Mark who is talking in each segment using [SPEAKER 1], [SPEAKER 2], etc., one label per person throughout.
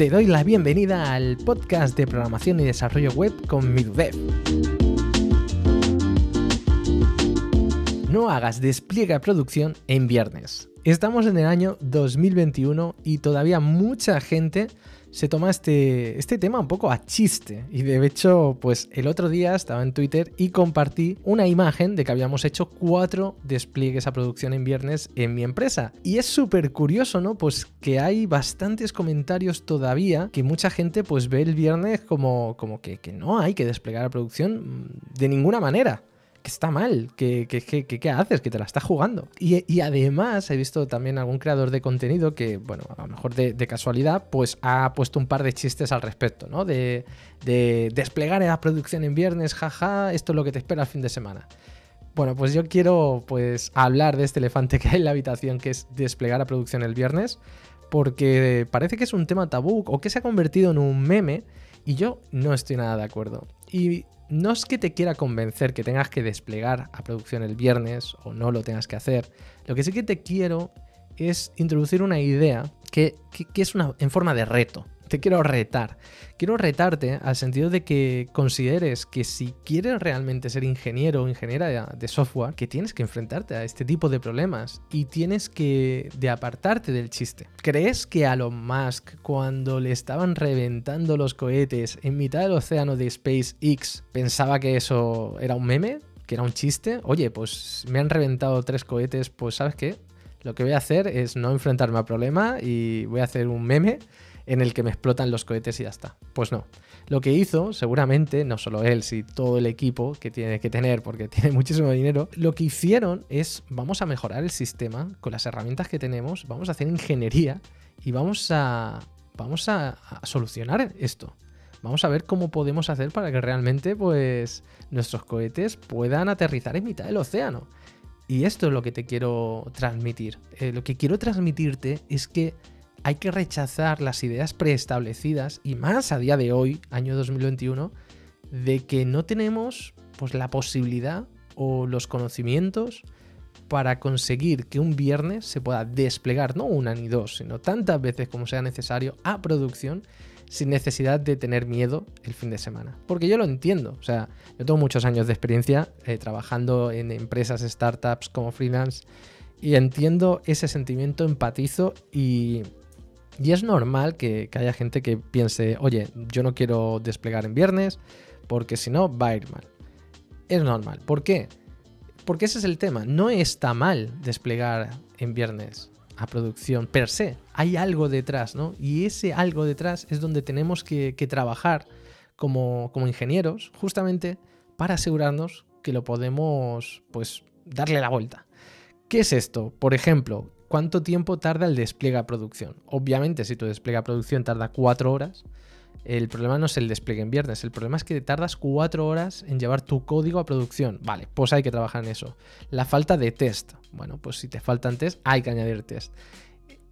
[SPEAKER 1] Te doy la bienvenida al podcast de programación y desarrollo web con MidWeb. No hagas despliegue a producción en viernes. Estamos en el año 2021 y todavía mucha gente se toma este, este tema un poco a chiste. Y de hecho, pues el otro día estaba en Twitter y compartí una imagen de que habíamos hecho cuatro despliegues a producción en viernes en mi empresa. Y es súper curioso, ¿no? Pues que hay bastantes comentarios todavía que mucha gente pues ve el viernes como, como que, que no hay que desplegar a producción de ninguna manera que está mal, que, que, haces, que te la estás jugando. Y, además he visto también algún creador de contenido que, bueno, a lo mejor de, casualidad, pues ha puesto un par de chistes al respecto, ¿no? De, de desplegar la producción en viernes, jaja, esto es lo que te espera el fin de semana. Bueno, pues yo quiero pues hablar de este elefante que hay en la habitación, que es desplegar la producción el viernes, porque parece que es un tema tabú o que se ha convertido en un meme y yo no estoy nada de acuerdo. Y no es que te quiera convencer que tengas que desplegar a producción el viernes o no lo tengas que hacer. Lo que sí que te quiero es introducir una idea que, es una, en forma de reto te quiero retar. Quiero retarte al sentido de que consideres que si quieres realmente ser ingeniero o ingeniera de, software, que tienes que enfrentarte a este tipo de problemas y tienes que de apartarte del chiste. ¿Crees que a Elon Musk cuando le estaban reventando los cohetes en mitad del océano de SpaceX pensaba que eso era un meme? ¿Que era un chiste? Oye, pues me han reventado tres cohetes, pues ¿sabes qué? Lo que voy a hacer es no enfrentarme al problema y voy a hacer un meme en el que me explotan los cohetes y ya está. Pues no. Lo que hizo, seguramente, no solo él, sino todo el equipo que tiene que tener, porque tiene muchísimo dinero, lo que hicieron es, vamos a mejorar el sistema con las herramientas que tenemos, vamos a hacer ingeniería y vamos a, vamos a, solucionar esto. Vamos a ver cómo podemos hacer para que realmente pues, nuestros cohetes puedan aterrizar en mitad del océano. Y esto es lo que te quiero transmitir. Eh, lo que quiero transmitirte es que hay que rechazar las ideas preestablecidas y más a día de hoy, año 2021, de que no tenemos pues la posibilidad o los conocimientos para conseguir que un viernes se pueda desplegar no una ni dos, sino tantas veces como sea necesario a producción sin necesidad de tener miedo el fin de semana. Porque yo lo entiendo, o sea, yo tengo muchos años de experiencia eh, trabajando en empresas, startups como freelance y entiendo ese sentimiento, empatizo y y es normal que, haya gente que piense, oye, yo no quiero desplegar en viernes porque si no va a ir mal. Es normal. ¿Por qué? Porque ese es el tema. No está mal desplegar en viernes a producción per se. Hay algo detrás, ¿no? Y ese algo detrás es donde tenemos que, trabajar como, como ingenieros, justamente para asegurarnos que lo podemos, pues, darle la vuelta. ¿Qué es esto? Por ejemplo, ¿cuánto tiempo tarda el despliegue a producción? Obviamente, si tu despliegue a producción tarda cuatro horas, el problema no es el despliegue en viernes, el problema es que tardas cuatro horas en llevar tu código a producción. Vale, pues hay que trabajar en eso. La falta de test. Bueno, pues si te faltan test, hay que añadir test.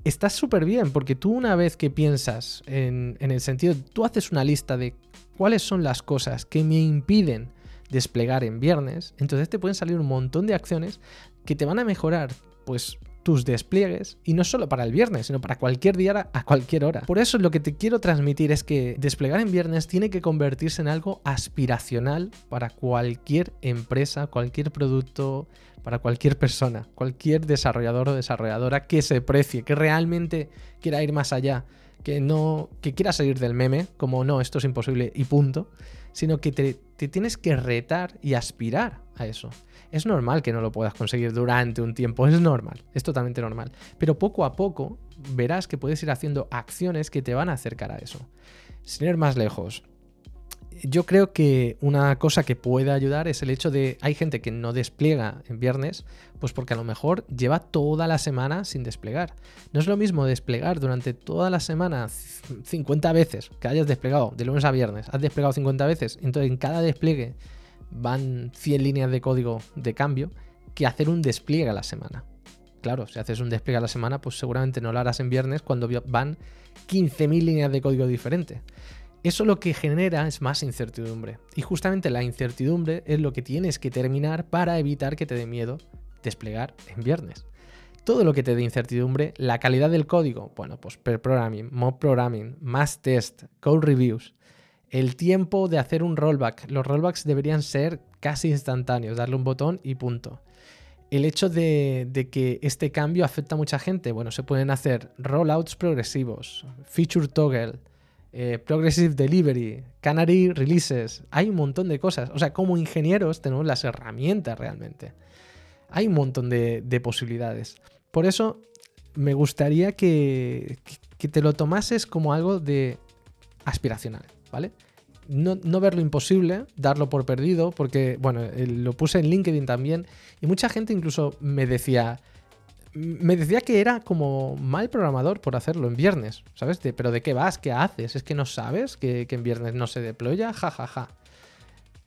[SPEAKER 1] Estás súper bien, porque tú una vez que piensas en, en el sentido, tú haces una lista de cuáles son las cosas que me impiden desplegar en viernes, entonces te pueden salir un montón de acciones que te van a mejorar pues tus despliegues y no solo para el viernes, sino para cualquier día a cualquier hora. Por eso lo que te quiero transmitir es que desplegar en viernes tiene que convertirse en algo aspiracional para cualquier empresa, cualquier producto, para cualquier persona, cualquier desarrollador o desarrolladora que se precie, que realmente quiera ir más allá, que no que quiera salir del meme, como no, esto es imposible y punto, sino que te, te tienes que retar y aspirar a eso. Es normal que no lo puedas conseguir durante un tiempo, es normal, es totalmente normal. Pero poco a poco verás que puedes ir haciendo acciones que te van a acercar a eso. Sin ir más lejos, yo creo que una cosa que puede ayudar es el hecho de hay gente que no despliega en viernes, pues porque a lo mejor lleva toda la semana sin desplegar. No es lo mismo desplegar durante toda la semana 50 veces que hayas desplegado de lunes a viernes, has desplegado 50 veces, entonces en cada despliegue van 100 líneas de código de cambio que hacer un despliegue a la semana. Claro, si haces un despliegue a la semana, pues seguramente no lo harás en viernes cuando van 15.000 líneas de código diferentes. Eso lo que genera es más incertidumbre. Y justamente la incertidumbre es lo que tienes que terminar para evitar que te dé miedo desplegar en viernes. todo lo que te dé incertidumbre, la calidad del código, bueno, pues per programming, mob programming, más test, code reviews, el tiempo de hacer un rollback. Los rollbacks deberían ser casi instantáneos, darle un botón y punto. El hecho de, que este cambio afecta a mucha gente, bueno, se pueden hacer rollouts progresivos, feature toggle, eh, progressive delivery, canary releases, hay un montón de cosas. O sea, como ingenieros tenemos las herramientas realmente. Hay un montón de, posibilidades. Por eso me gustaría que, te lo tomases como algo de aspiracional. ¿vale? No, no, verlo imposible, darlo por perdido, porque, bueno, lo puse en LinkedIn también, y mucha gente incluso me decía, me decía que era como mal programador por hacerlo en viernes, ¿sabes? pero ¿de qué vas? ¿Qué haces? ¿Es que no sabes que, en viernes no se deploya? Ja, ja, ja.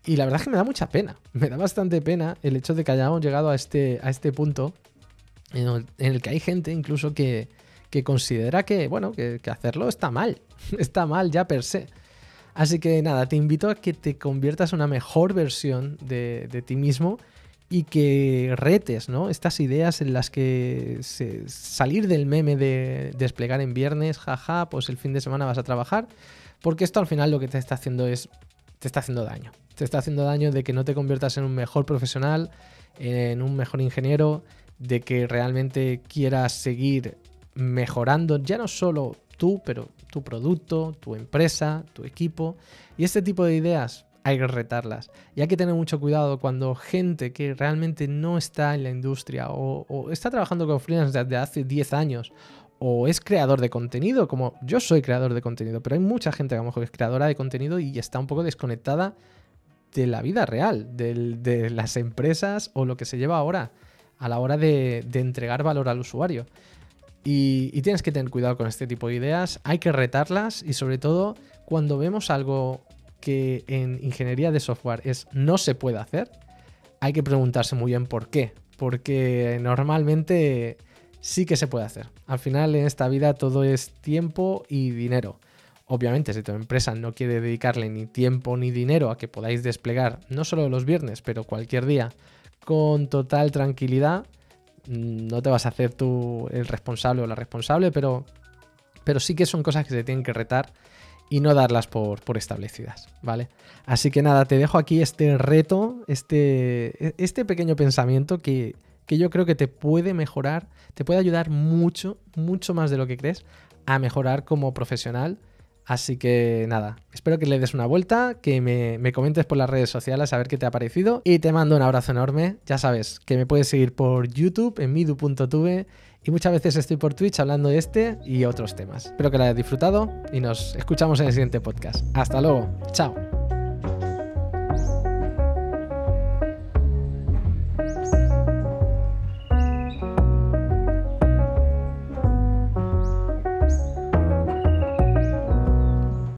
[SPEAKER 1] Y la verdad es que me da mucha pena, me da bastante pena el hecho de que hayamos llegado a este, a este punto en el, que hay gente incluso que, que considera que, bueno, que, que hacerlo está mal, está mal ya per se. Así que nada, te invito a que te conviertas en una mejor versión de, ti mismo y que retes ¿no? estas ideas en las que salir del meme de desplegar en viernes, jaja, pues el fin de semana vas a trabajar, porque esto al final lo que te está haciendo es, te está haciendo daño. Te está haciendo daño de que no te conviertas en un mejor profesional, en un mejor ingeniero, de que realmente quieras seguir mejorando ya no solo tú, pero tu producto, tu empresa, tu equipo. Y este tipo de ideas hay que retarlas. Y hay que tener mucho cuidado cuando gente que realmente no está en la industria o, está trabajando con freelance desde hace 10 años o es creador de contenido, como yo soy creador de contenido, pero hay mucha gente que a lo mejor es creadora de contenido y está un poco desconectada de la vida real, de, las empresas o lo que se lleva ahora a la hora de entregar valor al usuario. Y, tienes que tener cuidado con este tipo de ideas, hay que retarlas y sobre todo cuando vemos algo que en ingeniería de software es no se puede hacer, hay que preguntarse muy bien por qué, porque normalmente sí que se puede hacer. Al final en esta vida todo es tiempo y dinero. Obviamente, si tu empresa no quiere dedicarle ni tiempo ni dinero a que podáis desplegar, no solo los viernes, pero cualquier día, con total tranquilidad, no te vas a hacer tú el responsable o la responsable, pero, pero sí que son cosas que se tienen que retar y no darlas por, establecidas, ¿vale? Así que nada, te dejo aquí este reto, este, este pequeño pensamiento que, que yo creo que te puede mejorar, te puede ayudar mucho, mucho más de lo que crees a mejorar como profesional Así que nada, espero que le des una vuelta, que me, comentes por las redes sociales a ver qué te ha parecido y te mando un abrazo enorme. Ya sabes que me puedes seguir por YouTube en midu.tv y muchas veces estoy por Twitch hablando de este y otros temas. Espero que lo hayas disfrutado y nos escuchamos en el siguiente podcast. Hasta luego, chao.